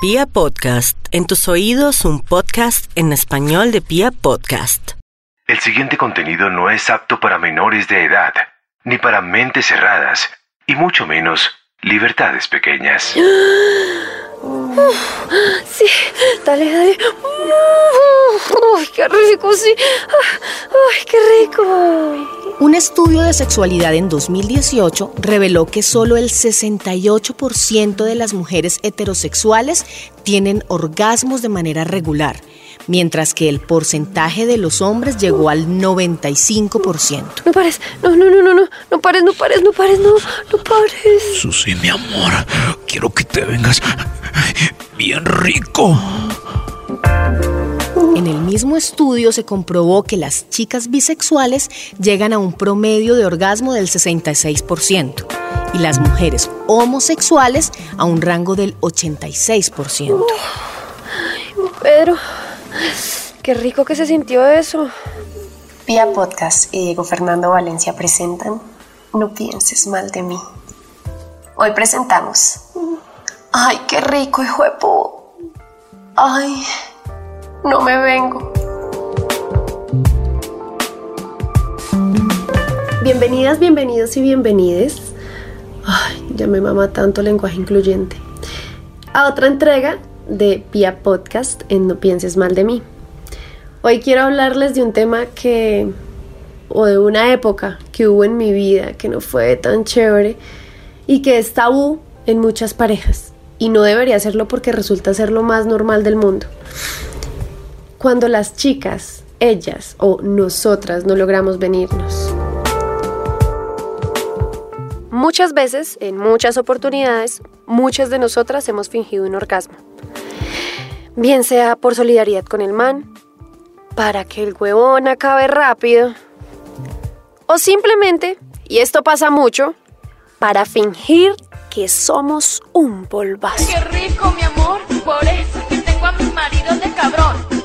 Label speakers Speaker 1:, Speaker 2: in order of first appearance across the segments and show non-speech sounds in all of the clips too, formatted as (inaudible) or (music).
Speaker 1: Pia Podcast, en tus oídos un podcast en español de Pia Podcast.
Speaker 2: El siguiente contenido no es apto para menores de edad, ni para mentes cerradas, y mucho menos libertades pequeñas. (gasps)
Speaker 3: Sí, dale, dale. Uy, qué rico, sí. Ay, qué rico.
Speaker 4: Un estudio de sexualidad en 2018 reveló que solo el 68% de las mujeres heterosexuales tienen orgasmos de manera regular, mientras que el porcentaje de los hombres llegó al 95%.
Speaker 3: No pares, no, no, no, no, no, no pares, no pares, no pares, no, no pares.
Speaker 5: Susi, mi amor, quiero que te vengas bien rico.
Speaker 4: En el mismo estudio se comprobó que las chicas bisexuales llegan a un promedio de orgasmo del 66% y las mujeres homosexuales a un rango del 86%.
Speaker 3: Pedro, qué rico que se sintió eso.
Speaker 6: Pia Podcast y Diego Fernando Valencia presentan No pienses mal de mí. Hoy presentamos. Ay, qué rico, hijo de pu- Ay, no me vengo. Bienvenidas, bienvenidos y bienvenides. Ay, ya me mama tanto lenguaje incluyente. A otra entrega de Pia Podcast en No pienses mal de mí. Hoy quiero hablarles de un tema que, o de una época que hubo en mi vida que no fue tan chévere y que es tabú en muchas parejas. Y no debería serlo porque resulta ser lo más normal del mundo. Cuando las chicas, ellas o nosotras no logramos venirnos. Muchas veces, en muchas oportunidades, muchas de nosotras hemos fingido un orgasmo. Bien sea por solidaridad con el man, para que el huevón acabe rápido, o simplemente, y esto pasa mucho, para fingir que somos un polvazo.
Speaker 7: Qué rico, mi amor, por eso es que tengo a mi marido de cabrón.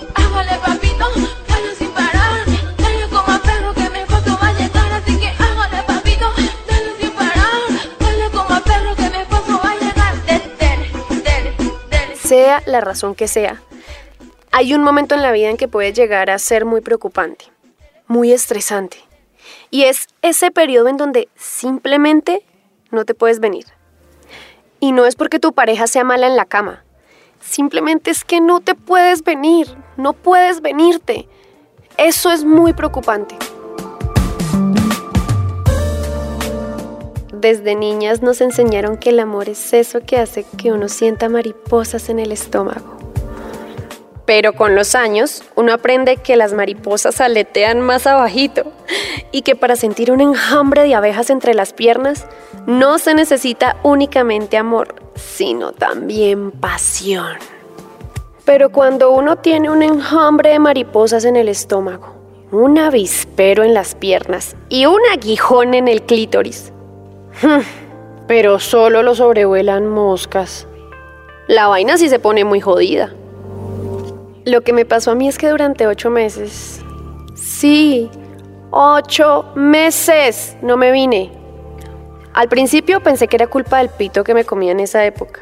Speaker 3: La razón que sea, hay un momento en la vida en que puede llegar a ser muy preocupante, muy estresante. Y es ese periodo en donde simplemente no te puedes venir. Y no es porque tu pareja sea mala en la cama. Simplemente es que no te puedes venir, no puedes venirte. Eso es muy preocupante. Desde niñas nos enseñaron que el amor es eso que hace que uno sienta mariposas en el estómago. Pero con los años uno aprende que las mariposas aletean más abajito y que para sentir un enjambre de abejas entre las piernas no se necesita únicamente amor, sino también pasión. Pero cuando uno tiene un enjambre de mariposas en el estómago, un avispero en las piernas y un aguijón en el clítoris, (laughs) pero solo lo sobrevuelan moscas. La vaina sí se pone muy jodida. Lo que me pasó a mí es que durante ocho meses, sí, ocho meses no me vine. Al principio pensé que era culpa del pito que me comía en esa época.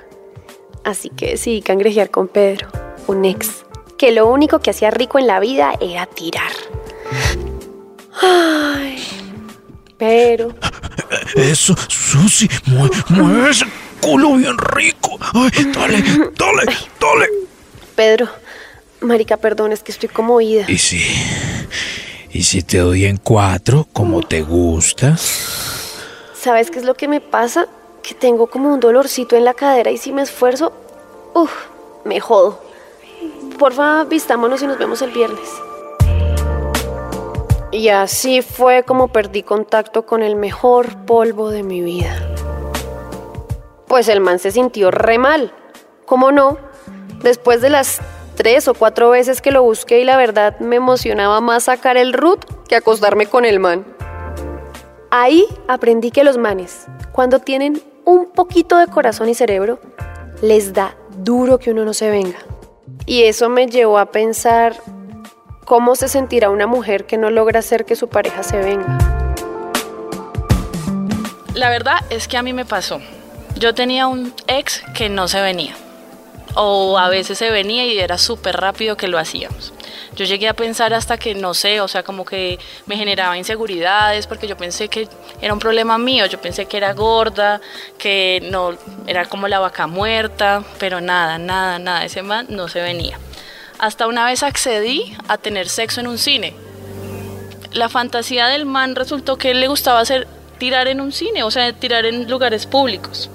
Speaker 3: Así que decidí cangrejear con Pedro, un ex, que lo único que hacía rico en la vida era tirar. Ay, pero
Speaker 5: Eso, Susi, mueve, mueve ese culo bien rico. Ay, dale, dale, dale.
Speaker 3: Pedro, marica, perdón, es que estoy como oída.
Speaker 5: ¿Y si, y si te doy en cuatro, como te gusta?
Speaker 3: ¿Sabes qué es lo que me pasa? Que tengo como un dolorcito en la cadera y si me esfuerzo, uff, me jodo. Porfa, vistámonos y nos vemos el viernes. Y así fue como perdí contacto con el mejor polvo de mi vida. Pues el man se sintió re mal. ¿Cómo no? Después de las tres o cuatro veces que lo busqué y la verdad me emocionaba más sacar el root que acostarme con el man. Ahí aprendí que los manes, cuando tienen un poquito de corazón y cerebro, les da duro que uno no se venga. Y eso me llevó a pensar cómo se sentirá una mujer que no logra hacer que su pareja se venga.
Speaker 8: La verdad es que a mí me pasó. Yo tenía un ex que no se venía. o a veces se venía y era súper rápido que lo hacíamos. Yo llegué a pensar hasta que, no sé, o sea, como que me generaba inseguridades porque yo pensé que era un problema mío, yo pensé que era gorda, que no, era como la vaca muerta, pero nada, nada, nada, ese man no se venía. Hasta una vez accedí a tener sexo en un cine. La fantasía del man resultó que él le gustaba hacer tirar en un cine, o sea, tirar en lugares públicos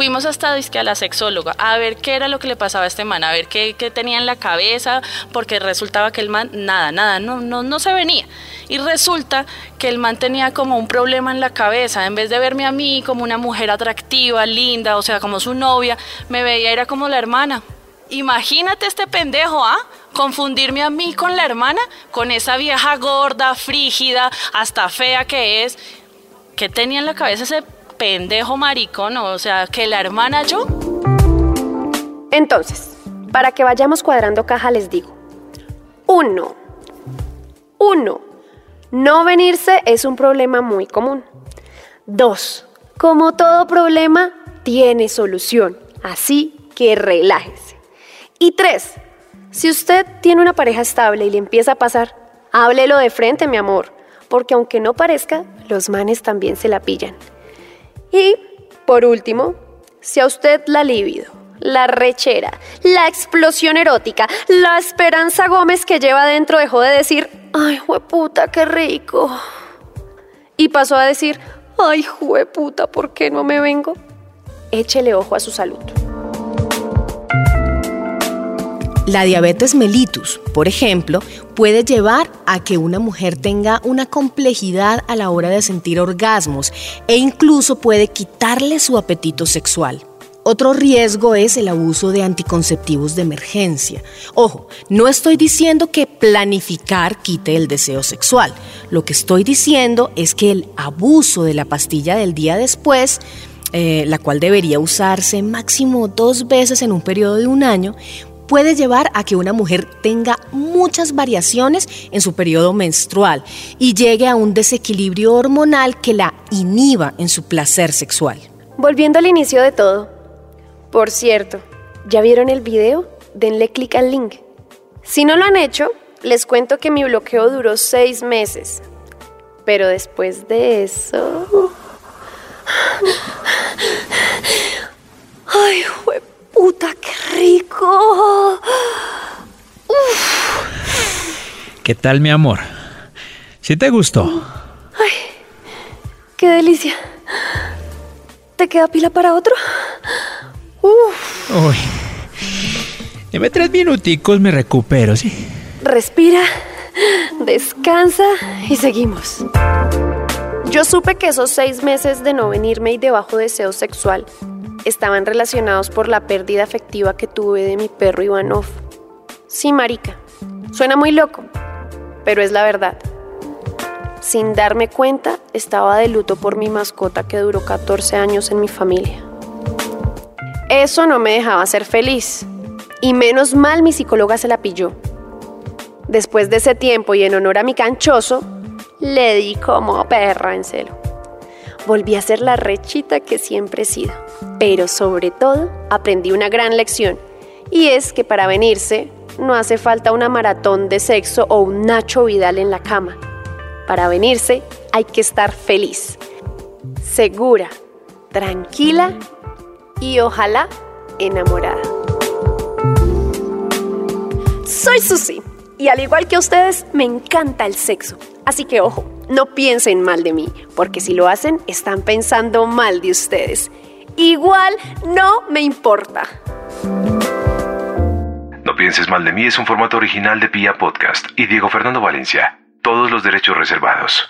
Speaker 8: fuimos hasta disque a la sexóloga a ver qué era lo que le pasaba a este man, a ver qué, qué tenía en la cabeza, porque resultaba que el man, nada, nada, no, no, no se venía. Y resulta que el man tenía como un problema en la cabeza, en vez de verme a mí como una mujer atractiva, linda, o sea, como su novia, me veía era como la hermana. Imagínate este pendejo, ¿ah? Confundirme a mí con la hermana, con esa vieja gorda, frígida, hasta fea que es. ¿Qué tenía en la cabeza ese pendejo maricón, o sea, que la hermana yo.
Speaker 3: Entonces, para que vayamos cuadrando caja les digo. Uno. Uno. No venirse es un problema muy común. Dos. Como todo problema, tiene solución. Así que relájese. Y tres. Si usted tiene una pareja estable y le empieza a pasar, háblelo de frente, mi amor. Porque aunque no parezca, los manes también se la pillan. Y, por último, si a usted la libido, la rechera, la explosión erótica, la esperanza Gómez que lleva dentro dejó de decir, ay, jueputa, qué rico. Y pasó a decir, ay, jueputa, ¿por qué no me vengo? Échele ojo a su salud.
Speaker 4: La diabetes mellitus, por ejemplo, puede llevar a que una mujer tenga una complejidad a la hora de sentir orgasmos e incluso puede quitarle su apetito sexual. Otro riesgo es el abuso de anticonceptivos de emergencia. Ojo, no estoy diciendo que planificar quite el deseo sexual. Lo que estoy diciendo es que el abuso de la pastilla del día después eh, la cual debería usarse máximo dos veces en un periodo de un año, puede llevar a que una mujer tenga muchas variaciones en su periodo menstrual y llegue a un desequilibrio hormonal que la inhiba en su placer sexual.
Speaker 3: Volviendo al inicio de todo. Por cierto, ¿ya vieron el video? Denle clic al link. Si no lo han hecho, les cuento que mi bloqueo duró seis meses. Pero después de eso... ¡Ay, puta, qué rico!
Speaker 5: ¿Qué tal, mi amor? ¿Sí te gustó?
Speaker 3: ¡Ay, qué delicia! ¿Te queda pila para otro?
Speaker 5: Uf. Uy. Deme tres minuticos, me recupero, ¿sí?
Speaker 3: Respira, descansa y seguimos. Yo supe que esos seis meses de no venirme y de bajo deseo sexual estaban relacionados por la pérdida afectiva que tuve de mi perro Ivanov. Sí, marica, suena muy loco, pero es la verdad. Sin darme cuenta, estaba de luto por mi mascota que duró 14 años en mi familia. Eso no me dejaba ser feliz, y menos mal mi psicóloga se la pilló. Después de ese tiempo y en honor a mi canchoso, le di como perra en celo. Volví a ser la rechita que siempre he sido, pero sobre todo aprendí una gran lección, y es que para venirse no hace falta una maratón de sexo o un Nacho Vidal en la cama. Para venirse hay que estar feliz, segura, tranquila y ojalá enamorada. Soy Susi y al igual que ustedes me encanta el sexo. Así que ojo, no piensen mal de mí, porque si lo hacen están pensando mal de ustedes. Igual no me importa.
Speaker 2: No pienses mal de mí es un formato original de Pia Podcast y Diego Fernando Valencia. Todos los derechos reservados.